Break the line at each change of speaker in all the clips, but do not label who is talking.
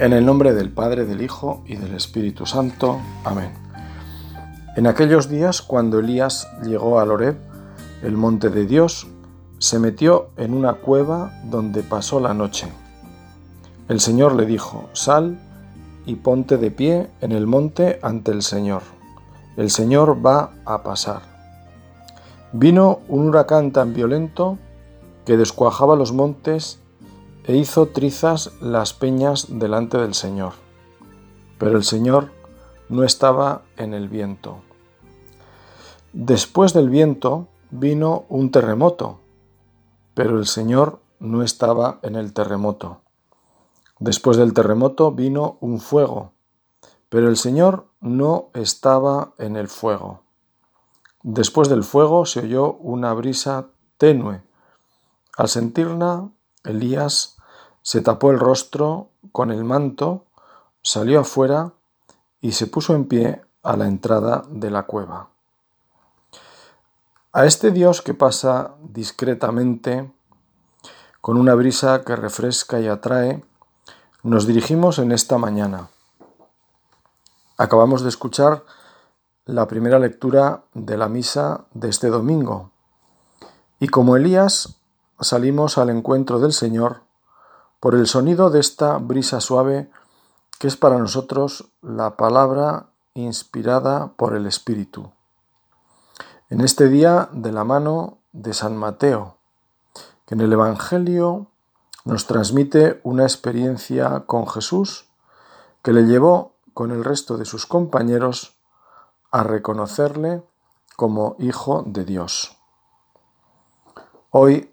En el nombre del Padre, del Hijo y del Espíritu Santo. Amén. En aquellos días, cuando Elías llegó a Loreb, el monte de Dios, se metió en una cueva donde pasó la noche. El Señor le dijo, Sal y ponte de pie en el monte ante el Señor. El Señor va a pasar. Vino un huracán tan violento que descuajaba los montes e hizo trizas las peñas delante del Señor. Pero el Señor no estaba en el viento. Después del viento vino un terremoto, pero el Señor no estaba en el terremoto. Después del terremoto vino un fuego, pero el Señor no estaba en el fuego. Después del fuego se oyó una brisa tenue. Al sentirla, Elías se tapó el rostro con el manto, salió afuera y se puso en pie a la entrada de la cueva. A este Dios que pasa discretamente, con una brisa que refresca y atrae, nos dirigimos en esta mañana. Acabamos de escuchar la primera lectura de la misa de este domingo y como Elías salimos al encuentro del Señor por el sonido de esta brisa suave que es para nosotros la palabra inspirada por el Espíritu. En este día de la mano de San Mateo, que en el Evangelio nos transmite una experiencia con Jesús que le llevó con el resto de sus compañeros a reconocerle como Hijo de Dios. Hoy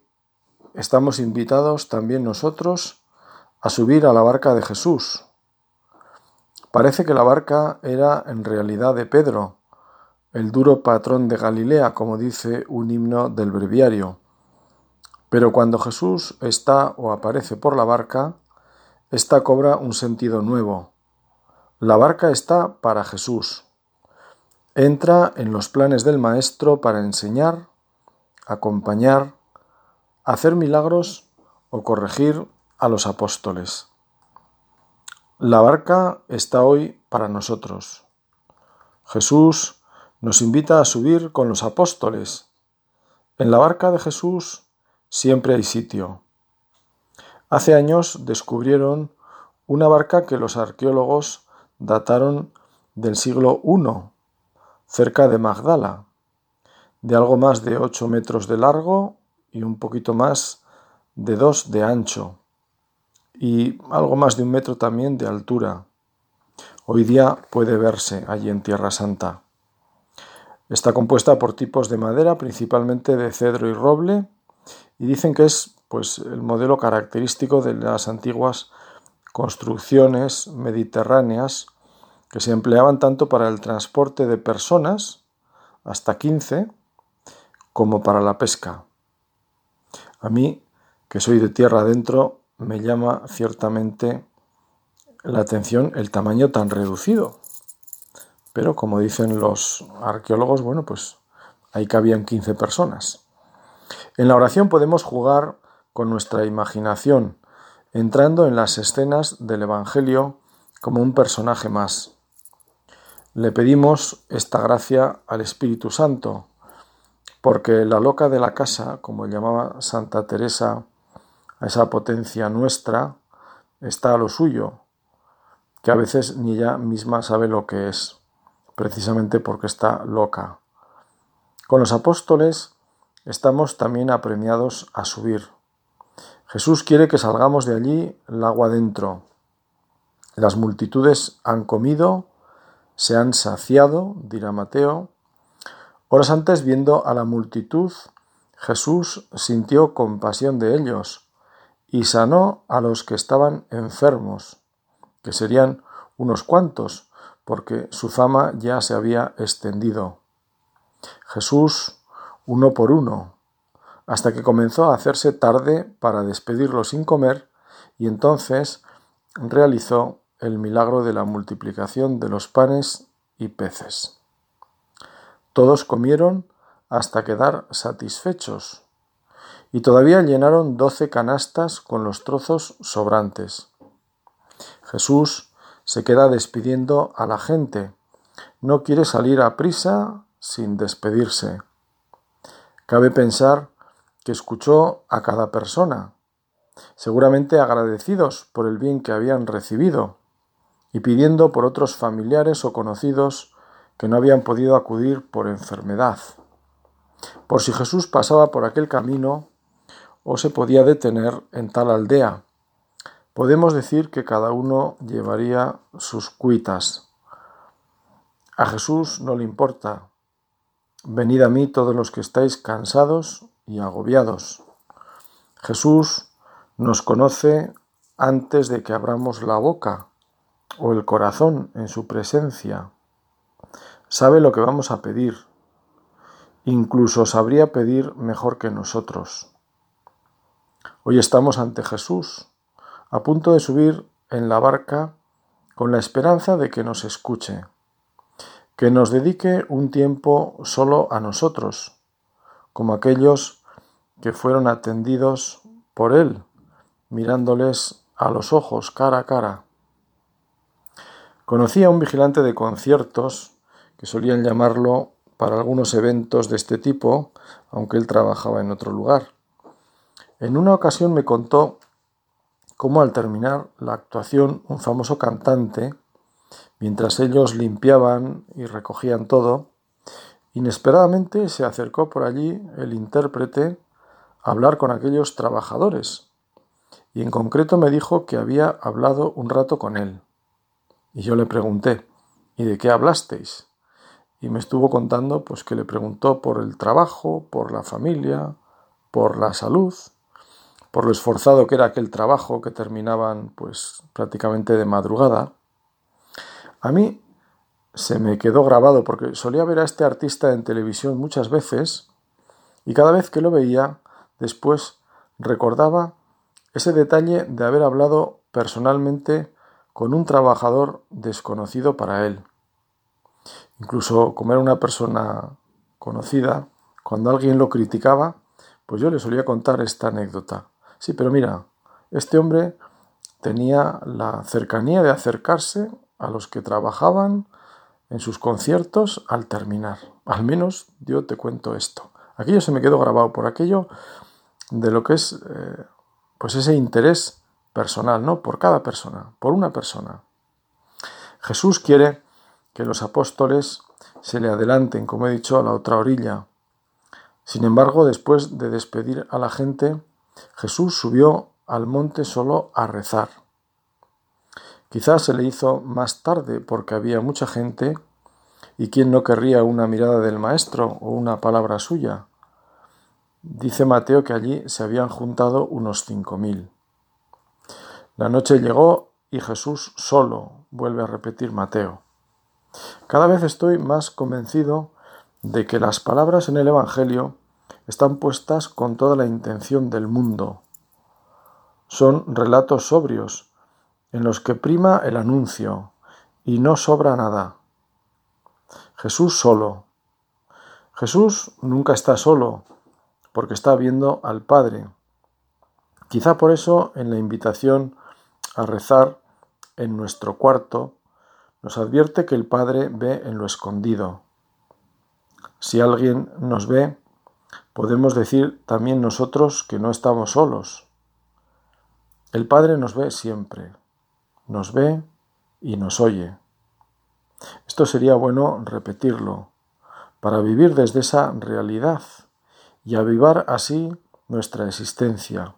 estamos invitados también nosotros a subir a la barca de Jesús. Parece que la barca era en realidad de Pedro, el duro patrón de Galilea, como dice un himno del breviario. Pero cuando Jesús está o aparece por la barca, ésta cobra un sentido nuevo. La barca está para Jesús. Entra en los planes del Maestro para enseñar, acompañar, hacer milagros o corregir a los apóstoles. La barca está hoy para nosotros. Jesús nos invita a subir con los apóstoles. En la barca de Jesús siempre hay sitio. Hace años descubrieron una barca que los arqueólogos dataron del siglo I, cerca de Magdala, de algo más de 8 metros de largo y un poquito más de 2 de ancho y algo más de un metro también de altura. Hoy día puede verse allí en Tierra Santa. Está compuesta por tipos de madera, principalmente de cedro y roble, y dicen que es pues el modelo característico de las antiguas construcciones mediterráneas que se empleaban tanto para el transporte de personas, hasta 15, como para la pesca. A mí, que soy de tierra adentro, me llama ciertamente la atención el tamaño tan reducido. Pero como dicen los arqueólogos, bueno, pues ahí cabían 15 personas. En la oración podemos jugar con nuestra imaginación, entrando en las escenas del Evangelio como un personaje más. Le pedimos esta gracia al Espíritu Santo, porque la loca de la casa, como llamaba Santa Teresa a esa potencia nuestra, está a lo suyo, que a veces ni ella misma sabe lo que es, precisamente porque está loca. Con los apóstoles estamos también apremiados a subir. Jesús quiere que salgamos de allí el agua dentro. Las multitudes han comido, se han saciado, dirá Mateo. Horas antes, viendo a la multitud, Jesús sintió compasión de ellos y sanó a los que estaban enfermos, que serían unos cuantos, porque su fama ya se había extendido. Jesús, uno por uno, hasta que comenzó a hacerse tarde para despedirlo sin comer, y entonces realizó el milagro de la multiplicación de los panes y peces. Todos comieron hasta quedar satisfechos y todavía llenaron doce canastas con los trozos sobrantes. Jesús se queda despidiendo a la gente. No quiere salir a prisa sin despedirse. Cabe pensar que escuchó a cada persona, seguramente agradecidos por el bien que habían recibido y pidiendo por otros familiares o conocidos que no habían podido acudir por enfermedad, por si Jesús pasaba por aquel camino o se podía detener en tal aldea. Podemos decir que cada uno llevaría sus cuitas. A Jesús no le importa. Venid a mí todos los que estáis cansados y agobiados. Jesús nos conoce antes de que abramos la boca o el corazón en su presencia. Sabe lo que vamos a pedir. Incluso sabría pedir mejor que nosotros. Hoy estamos ante Jesús, a punto de subir en la barca con la esperanza de que nos escuche, que nos dedique un tiempo solo a nosotros, como aquellos que fueron atendidos por Él, mirándoles a los ojos cara a cara. Conocí a un vigilante de conciertos, que solían llamarlo para algunos eventos de este tipo, aunque él trabajaba en otro lugar. En una ocasión me contó cómo al terminar la actuación un famoso cantante, mientras ellos limpiaban y recogían todo, inesperadamente se acercó por allí el intérprete a hablar con aquellos trabajadores, y en concreto me dijo que había hablado un rato con él. Y yo le pregunté, ¿y de qué hablasteis? Y me estuvo contando pues que le preguntó por el trabajo, por la familia, por la salud, por lo esforzado que era aquel trabajo que terminaban pues prácticamente de madrugada. A mí se me quedó grabado porque solía ver a este artista en televisión muchas veces y cada vez que lo veía después recordaba ese detalle de haber hablado personalmente con un trabajador desconocido para él. Incluso como era una persona conocida, cuando alguien lo criticaba, pues yo le solía contar esta anécdota. Sí, pero mira, este hombre tenía la cercanía de acercarse a los que trabajaban en sus conciertos al terminar. Al menos yo te cuento esto. Aquello se me quedó grabado por aquello de lo que es eh, pues ese interés personal, ¿no? Por cada persona, por una persona. Jesús quiere que los apóstoles se le adelanten, como he dicho, a la otra orilla. Sin embargo, después de despedir a la gente, Jesús subió al monte solo a rezar. Quizás se le hizo más tarde porque había mucha gente y quien no querría una mirada del Maestro o una palabra suya. Dice Mateo que allí se habían juntado unos cinco mil. La noche llegó y Jesús solo, vuelve a repetir Mateo. Cada vez estoy más convencido de que las palabras en el Evangelio están puestas con toda la intención del mundo. Son relatos sobrios, en los que prima el anuncio, y no sobra nada. Jesús solo. Jesús nunca está solo, porque está viendo al Padre. Quizá por eso en la invitación a rezar en nuestro cuarto, nos advierte que el Padre ve en lo escondido. Si alguien nos ve, podemos decir también nosotros que no estamos solos. El Padre nos ve siempre, nos ve y nos oye. Esto sería bueno repetirlo, para vivir desde esa realidad y avivar así nuestra existencia.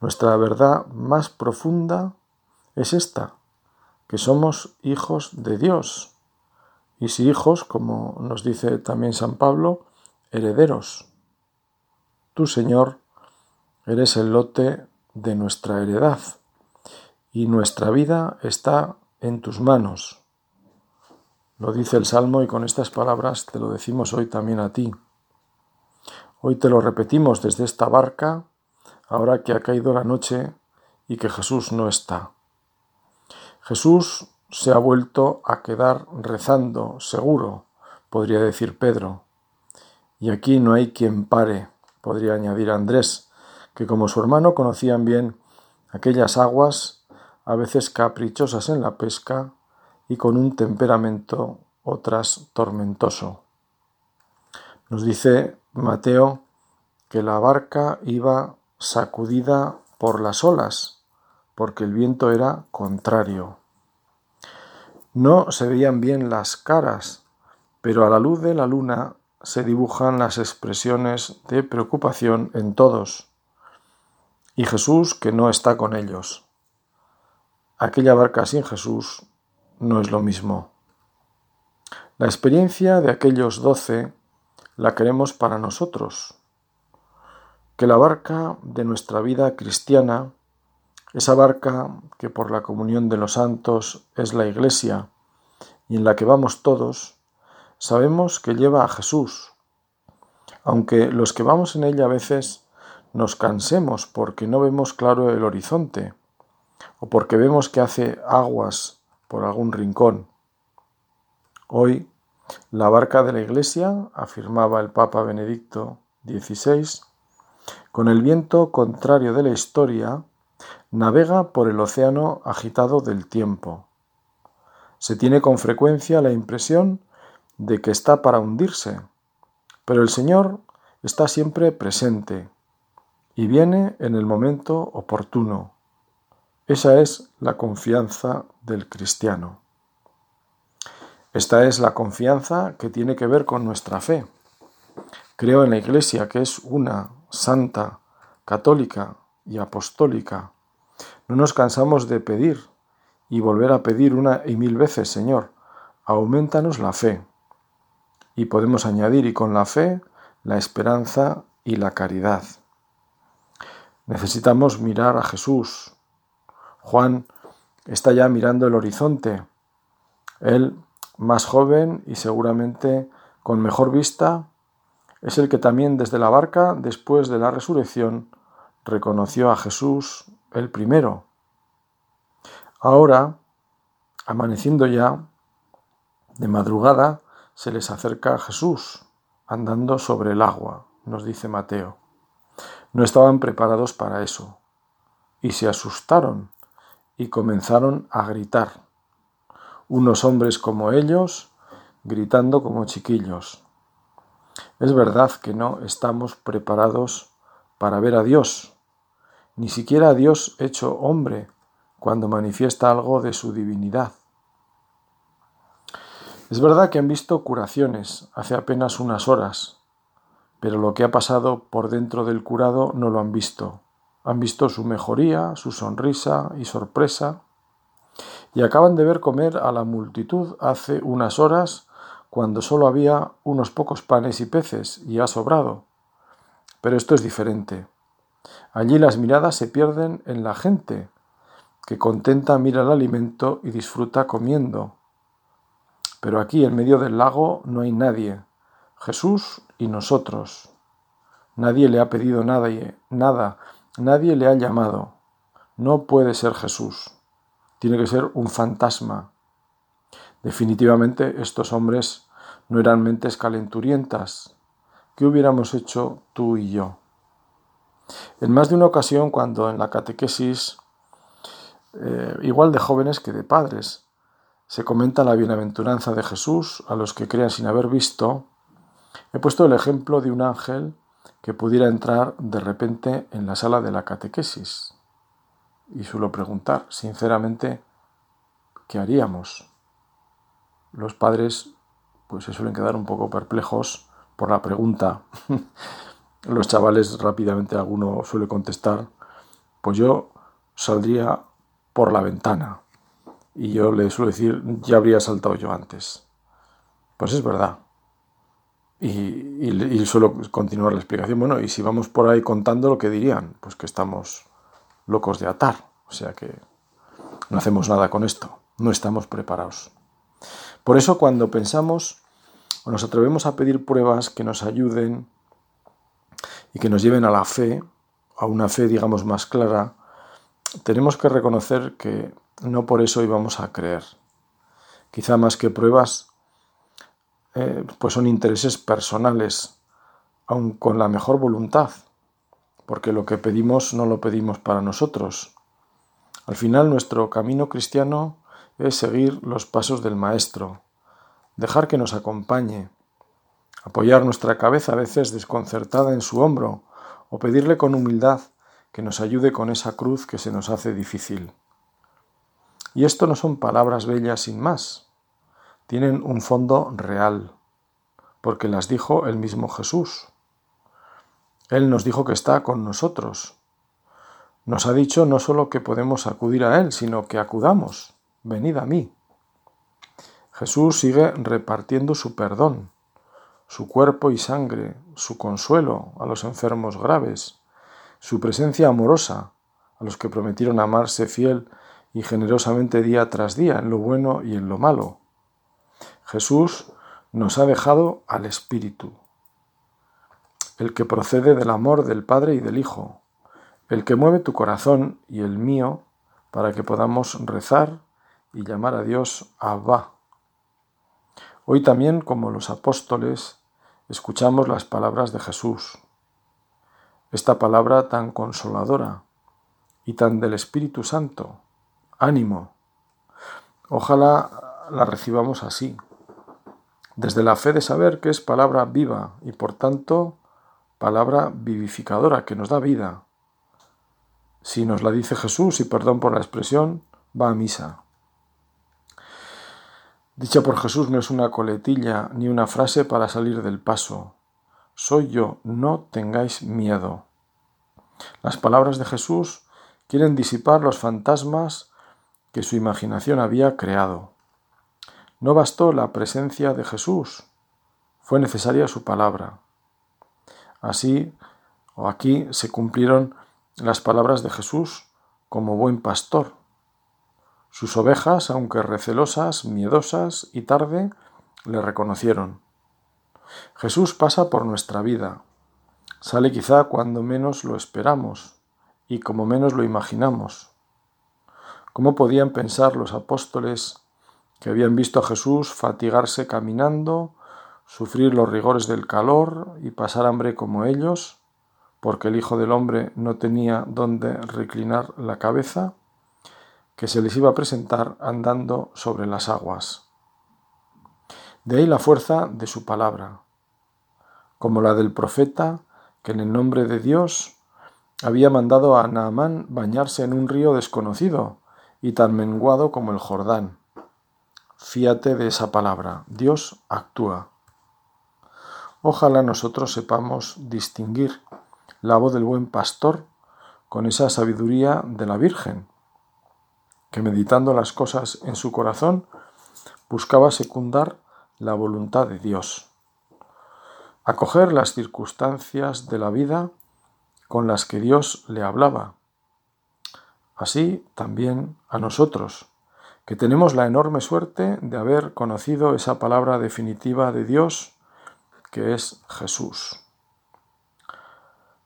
Nuestra verdad más profunda es esta, que somos hijos de Dios. Y si hijos, como nos dice también San Pablo, herederos. Tú, Señor, eres el lote de nuestra heredad y nuestra vida está en tus manos. Lo dice el Salmo y con estas palabras te lo decimos hoy también a ti. Hoy te lo repetimos desde esta barca ahora que ha caído la noche y que Jesús no está. Jesús se ha vuelto a quedar rezando, seguro, podría decir Pedro. Y aquí no hay quien pare, podría añadir Andrés, que como su hermano conocían bien aquellas aguas a veces caprichosas en la pesca y con un temperamento otras tormentoso. Nos dice Mateo que la barca iba sacudida por las olas, porque el viento era contrario. No se veían bien las caras, pero a la luz de la luna se dibujan las expresiones de preocupación en todos. Y Jesús que no está con ellos. Aquella barca sin Jesús no es lo mismo. La experiencia de aquellos doce la queremos para nosotros. Que la barca de nuestra vida cristiana, esa barca que por la comunión de los santos es la Iglesia y en la que vamos todos, sabemos que lleva a Jesús, aunque los que vamos en ella a veces nos cansemos porque no vemos claro el horizonte o porque vemos que hace aguas por algún rincón. Hoy, la barca de la Iglesia, afirmaba el Papa Benedicto XVI, con el viento contrario de la historia, navega por el océano agitado del tiempo. Se tiene con frecuencia la impresión de que está para hundirse, pero el Señor está siempre presente y viene en el momento oportuno. Esa es la confianza del cristiano. Esta es la confianza que tiene que ver con nuestra fe. Creo en la Iglesia, que es una, santa, católica y apostólica. No nos cansamos de pedir y volver a pedir una y mil veces, Señor, aumentanos la fe. Y podemos añadir, y con la fe, la esperanza y la caridad. Necesitamos mirar a Jesús. Juan está ya mirando el horizonte. Él más joven y seguramente con mejor vista, es el que también desde la barca, después de la resurrección, reconoció a Jesús el primero. Ahora, amaneciendo ya, de madrugada, se les acerca a Jesús, andando sobre el agua, nos dice Mateo. No estaban preparados para eso, y se asustaron y comenzaron a gritar unos hombres como ellos, gritando como chiquillos. Es verdad que no estamos preparados para ver a Dios, ni siquiera a Dios hecho hombre, cuando manifiesta algo de su divinidad. Es verdad que han visto curaciones hace apenas unas horas, pero lo que ha pasado por dentro del curado no lo han visto. Han visto su mejoría, su sonrisa y sorpresa, y acaban de ver comer a la multitud hace unas horas cuando solo había unos pocos panes y peces y ha sobrado. Pero esto es diferente. Allí las miradas se pierden en la gente, que contenta mira el alimento y disfruta comiendo. Pero aquí en medio del lago no hay nadie, Jesús y nosotros. Nadie le ha pedido nada, nada, nadie le ha llamado. No puede ser Jesús tiene que ser un fantasma. Definitivamente estos hombres no eran mentes calenturientas. ¿Qué hubiéramos hecho tú y yo? En más de una ocasión, cuando en la catequesis, eh, igual de jóvenes que de padres, se comenta la bienaventuranza de Jesús a los que crean sin haber visto, he puesto el ejemplo de un ángel que pudiera entrar de repente en la sala de la catequesis y suelo preguntar, sinceramente, ¿qué haríamos? Los padres pues se suelen quedar un poco perplejos por la pregunta. Los chavales rápidamente alguno suele contestar, pues yo saldría por la ventana. Y yo le suelo decir, ya habría saltado yo antes. Pues es verdad. Y, y, suelo continuar la explicación. Bueno, y si vamos por ahí contando lo que dirían, pues que estamos locos de atar. O sea que no hacemos nada con esto, no estamos preparados. Por eso cuando pensamos o nos atrevemos a pedir pruebas que nos ayuden y que nos lleven a la fe, a una fe digamos más clara, tenemos que reconocer que no por eso íbamos a creer. Quizá más que pruebas, eh, pues son intereses personales, aun con la mejor voluntad porque lo que pedimos no lo pedimos para nosotros. Al final nuestro camino cristiano es seguir los pasos del Maestro, dejar que nos acompañe, apoyar nuestra cabeza a veces desconcertada en su hombro o pedirle con humildad que nos ayude con esa cruz que se nos hace difícil. Y esto no son palabras bellas sin más, tienen un fondo real, porque las dijo el mismo Jesús. Él nos dijo que está con nosotros. Nos ha dicho no solo que podemos acudir a Él, sino que acudamos. Venid a mí. Jesús sigue repartiendo su perdón, su cuerpo y sangre, su consuelo a los enfermos graves, su presencia amorosa a los que prometieron amarse fiel y generosamente día tras día en lo bueno y en lo malo. Jesús nos ha dejado al Espíritu, el que procede del amor del Padre y del Hijo, el que mueve tu corazón y el mío para que podamos rezar y llamar a Dios Abba. Hoy también, como los apóstoles, escuchamos las palabras de Jesús. Esta palabra tan consoladora y tan del Espíritu Santo. Ánimo. Ojalá la recibamos así, desde la fe de saber que es palabra viva y por tanto palabra vivificadora que nos da vida. Si nos la dice Jesús, y perdón por la expresión, va a misa. Dicha por Jesús no es una coletilla ni una frase para salir del paso. Soy yo, no tengáis miedo. Las palabras de Jesús quieren disipar los fantasmas que su imaginación había creado. No bastó la presencia de Jesús, fue necesaria su palabra. Así o aquí se cumplieron las palabras de Jesús como buen pastor sus ovejas, aunque recelosas, miedosas y tarde, le reconocieron. Jesús pasa por nuestra vida. Sale quizá cuando menos lo esperamos y como menos lo imaginamos. ¿Cómo podían pensar los apóstoles que habían visto a Jesús fatigarse caminando, sufrir los rigores del calor y pasar hambre como ellos, porque el Hijo del Hombre no tenía dónde reclinar la cabeza? Que se les iba a presentar andando sobre las aguas. De ahí la fuerza de su palabra, como la del profeta que en el nombre de Dios había mandado a Naamán bañarse en un río desconocido y tan menguado como el Jordán. Fíate de esa palabra, Dios actúa. Ojalá nosotros sepamos distinguir la voz del buen pastor con esa sabiduría de la Virgen que meditando las cosas en su corazón, buscaba secundar la voluntad de Dios, acoger las circunstancias de la vida con las que Dios le hablaba. Así también a nosotros, que tenemos la enorme suerte de haber conocido esa palabra definitiva de Dios, que es Jesús.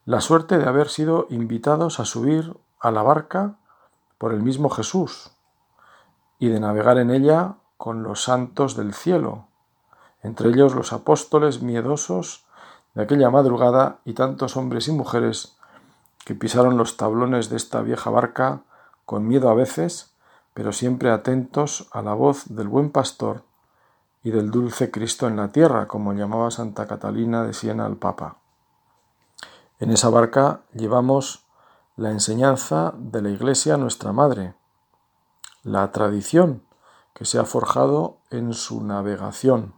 La suerte de haber sido invitados a subir a la barca por el mismo Jesús y de navegar en ella con los santos del cielo, entre ellos los apóstoles miedosos de aquella madrugada y tantos hombres y mujeres que pisaron los tablones de esta vieja barca con miedo a veces, pero siempre atentos a la voz del buen pastor y del dulce Cristo en la tierra, como llamaba Santa Catalina de Siena al Papa. En esa barca llevamos la enseñanza de la Iglesia nuestra Madre, la tradición que se ha forjado en su navegación,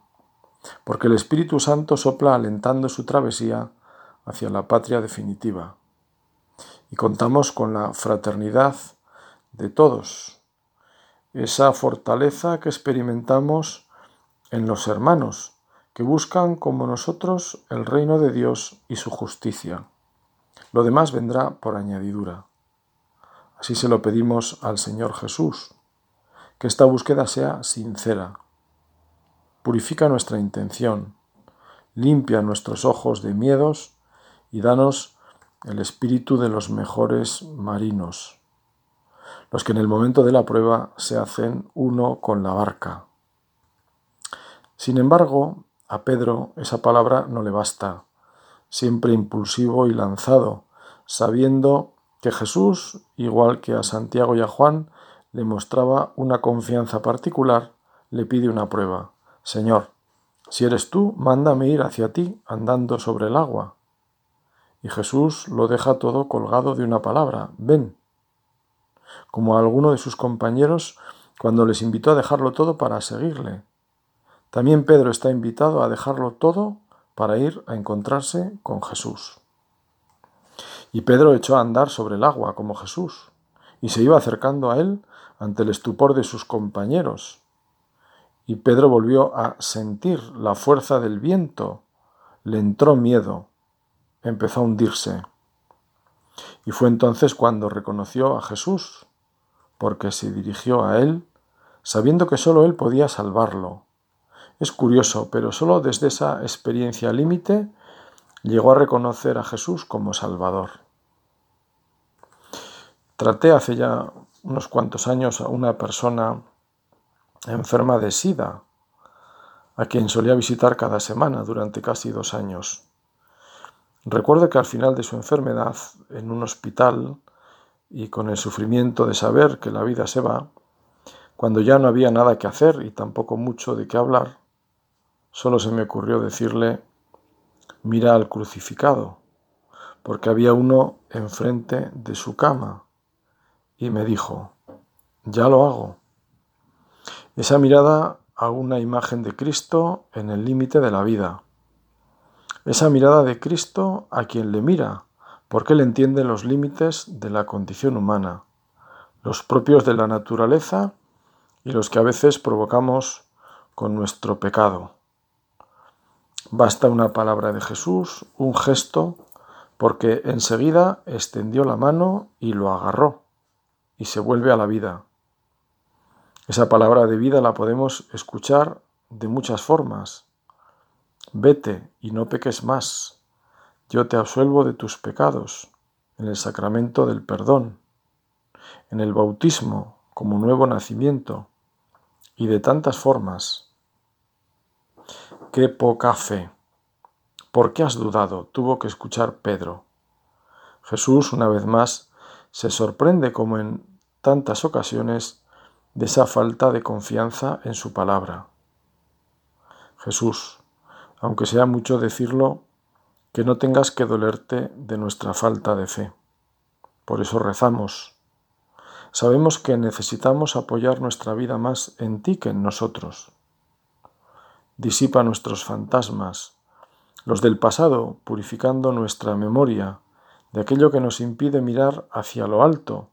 porque el Espíritu Santo sopla alentando su travesía hacia la patria definitiva. Y contamos con la fraternidad de todos, esa fortaleza que experimentamos en los hermanos, que buscan como nosotros el reino de Dios y su justicia. Lo demás vendrá por añadidura. Así se lo pedimos al Señor Jesús, que esta búsqueda sea sincera. Purifica nuestra intención, limpia nuestros ojos de miedos y danos el espíritu de los mejores marinos, los que en el momento de la prueba se hacen uno con la barca. Sin embargo, a Pedro esa palabra no le basta siempre impulsivo y lanzado, sabiendo que Jesús, igual que a Santiago y a Juan, le mostraba una confianza particular, le pide una prueba. Señor, si eres tú, mándame ir hacia ti andando sobre el agua. Y Jesús lo deja todo colgado de una palabra, ven. Como a alguno de sus compañeros cuando les invitó a dejarlo todo para seguirle. También Pedro está invitado a dejarlo todo para ir a encontrarse con Jesús. Y Pedro echó a andar sobre el agua como Jesús, y se iba acercando a él ante el estupor de sus compañeros. Y Pedro volvió a sentir la fuerza del viento, le entró miedo, empezó a hundirse. Y fue entonces cuando reconoció a Jesús, porque se dirigió a él, sabiendo que sólo él podía salvarlo. Es curioso, pero sólo desde esa experiencia límite llegó a reconocer a Jesús como Salvador. Traté hace ya unos cuantos años a una persona enferma de SIDA, a quien solía visitar cada semana durante casi dos años. Recuerdo que al final de su enfermedad, en un hospital, y con el sufrimiento de saber que la vida se va, cuando ya no había nada que hacer y tampoco mucho de qué hablar, solo se me ocurrió decirle, mira al crucificado, porque había uno enfrente de su cama y me dijo, ya lo hago. Esa mirada a una imagen de Cristo en el límite de la vida. Esa mirada de Cristo a quien le mira, porque él entiende los límites de la condición humana, los propios de la naturaleza y los que a veces provocamos con nuestro pecado. Basta una palabra de Jesús, un gesto, porque enseguida extendió la mano y lo agarró y se vuelve a la vida. Esa palabra de vida la podemos escuchar de muchas formas. Vete y no peques más. Yo te absuelvo de tus pecados en el sacramento del perdón, en el bautismo como nuevo nacimiento y de tantas formas. Qué poca fe. ¿Por qué has dudado? Tuvo que escuchar Pedro. Jesús, una vez más, se sorprende como en tantas ocasiones de esa falta de confianza en su palabra. Jesús, aunque sea mucho decirlo, que no tengas que dolerte de nuestra falta de fe. Por eso rezamos. Sabemos que necesitamos apoyar nuestra vida más en ti que en nosotros. Disipa nuestros fantasmas, los del pasado, purificando nuestra memoria de aquello que nos impide mirar hacia lo alto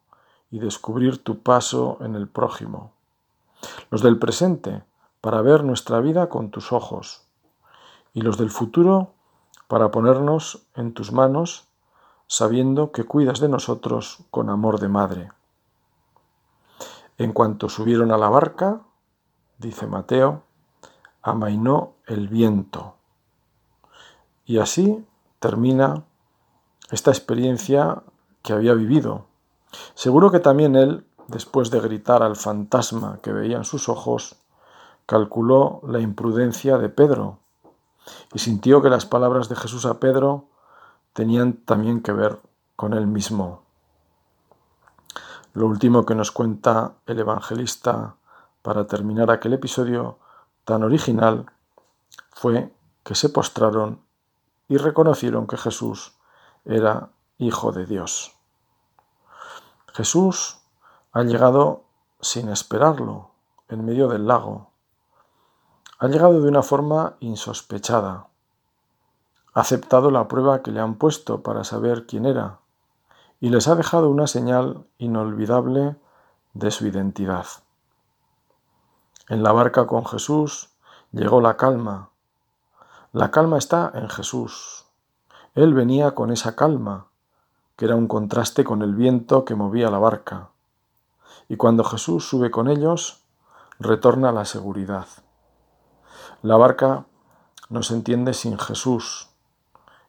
y descubrir tu paso en el prójimo. Los del presente, para ver nuestra vida con tus ojos. Y los del futuro, para ponernos en tus manos, sabiendo que cuidas de nosotros con amor de madre. En cuanto subieron a la barca, dice Mateo, amainó el viento. Y así termina esta experiencia que había vivido. Seguro que también él, después de gritar al fantasma que veía en sus ojos, calculó la imprudencia de Pedro y sintió que las palabras de Jesús a Pedro tenían también que ver con él mismo. Lo último que nos cuenta el evangelista para terminar aquel episodio tan original fue que se postraron y reconocieron que Jesús era Hijo de Dios. Jesús ha llegado sin esperarlo, en medio del lago. Ha llegado de una forma insospechada. Ha aceptado la prueba que le han puesto para saber quién era y les ha dejado una señal inolvidable de su identidad. En la barca con Jesús llegó la calma. La calma está en Jesús. Él venía con esa calma, que era un contraste con el viento que movía la barca. Y cuando Jesús sube con ellos, retorna la seguridad. La barca no se entiende sin Jesús,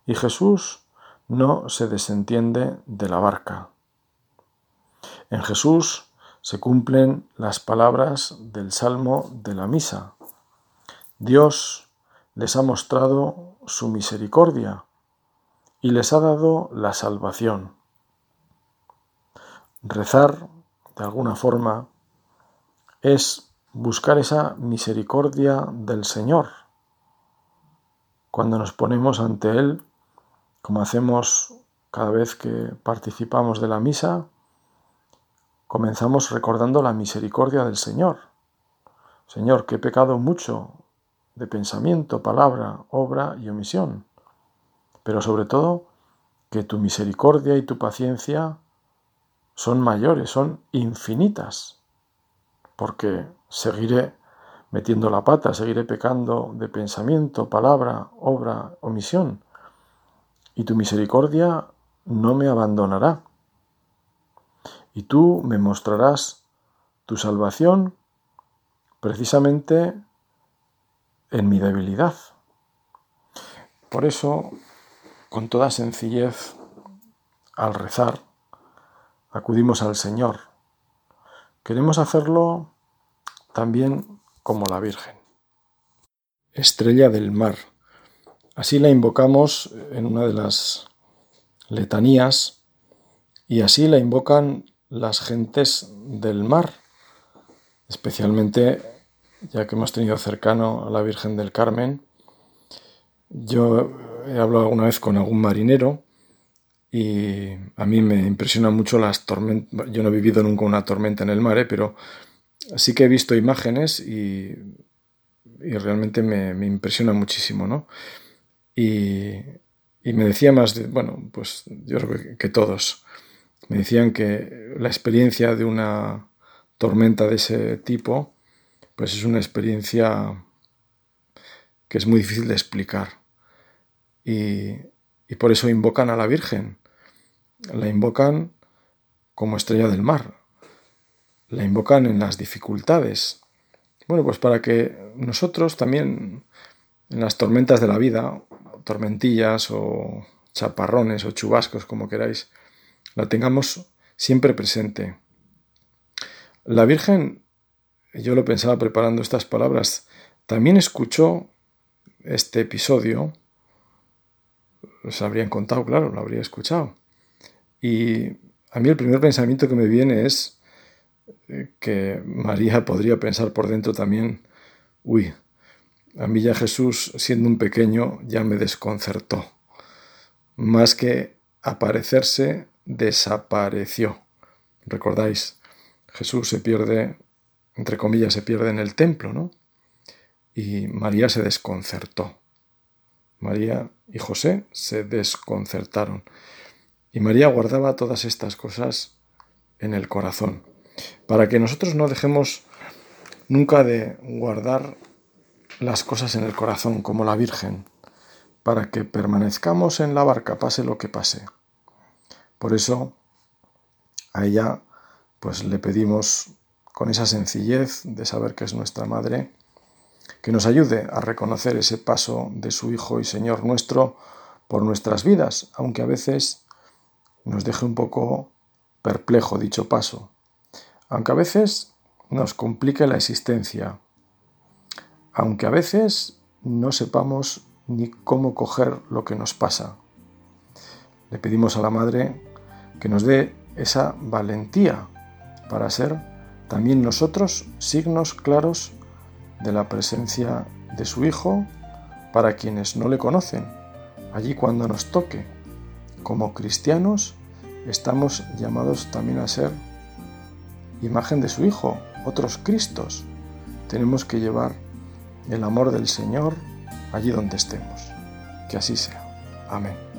y Jesús no se desentiende de la barca. En Jesús se cumplen las palabras del Salmo de la Misa. Dios les ha mostrado su misericordia y les ha dado la salvación. rezar, de alguna forma, es buscar esa misericordia del Señor. Cuando nos ponemos ante Él, como hacemos cada vez que participamos de la misa, comenzamos recordando la misericordia del Señor. Señor, que he pecado mucho de pensamiento, palabra, obra y omisión, pero sobre todo que tu misericordia y tu paciencia son mayores, son infinitas, porque seguiré metiendo la pata, seguiré pecando de pensamiento, palabra, obra, omisión, y tu misericordia no me abandonará. Y tú me mostrarás tu salvación precisamente en mi debilidad. Por eso, con toda sencillez, al rezar, acudimos al Señor. Queremos hacerlo también como la Virgen. Estrella del mar. Así la invocamos en una de las letanías y así la invocan las gentes del mar, especialmente ya que hemos tenido cercano a la Virgen del Carmen. Yo he hablado alguna vez con algún marinero y a mí me impresiona mucho las tormentas. Yo no he vivido nunca una tormenta en el mar, ¿eh? pero sí que he visto imágenes y, realmente me, impresiona muchísimo, ¿no? Y, me decía más bueno, pues yo creo que todos, me decían que la experiencia de una tormenta de ese tipo, pues es una experiencia que es muy difícil de explicar. Y, por eso invocan a la Virgen. La invocan como estrella del mar. La invocan en las dificultades. Bueno, pues para que nosotros también en las tormentas de la vida, tormentillas o chaparrones o chubascos, como queráis, la tengamos siempre presente. La Virgen yo lo pensaba preparando estas palabras, también escuchó este episodio, os habrían contado, claro, lo habría escuchado. Y a mí el primer pensamiento que me viene es eh, que María podría pensar por dentro también, uy, a mí ya Jesús, siendo un pequeño, ya me desconcertó. Más que aparecerse, desapareció. ¿Recordáis? Jesús se pierde entre comillas, se pierde en el templo, ¿no? Y María se desconcertó. María y José se desconcertaron. Y María guardaba todas estas cosas en el corazón, para que nosotros no dejemos nunca de guardar las cosas en el corazón como la Virgen, para que permanezcamos en la barca, pase lo que pase. Por eso a ella pues le pedimos con esa sencillez de saber que es nuestra Madre, que nos ayude a reconocer ese paso de su Hijo y Señor nuestro por nuestras vidas, aunque a veces nos deje un poco perplejo dicho paso, aunque a veces nos complique la existencia, aunque a veces no sepamos ni cómo coger lo que nos pasa. Le pedimos a la Madre que nos dé esa valentía para ser también nosotros signos claros de la presencia de su Hijo para quienes no le conocen, allí cuando nos toque. Como cristianos estamos llamados también a ser imagen de su Hijo, otros Cristos. Tenemos que llevar el amor del Señor allí donde estemos. Que así sea. Amén.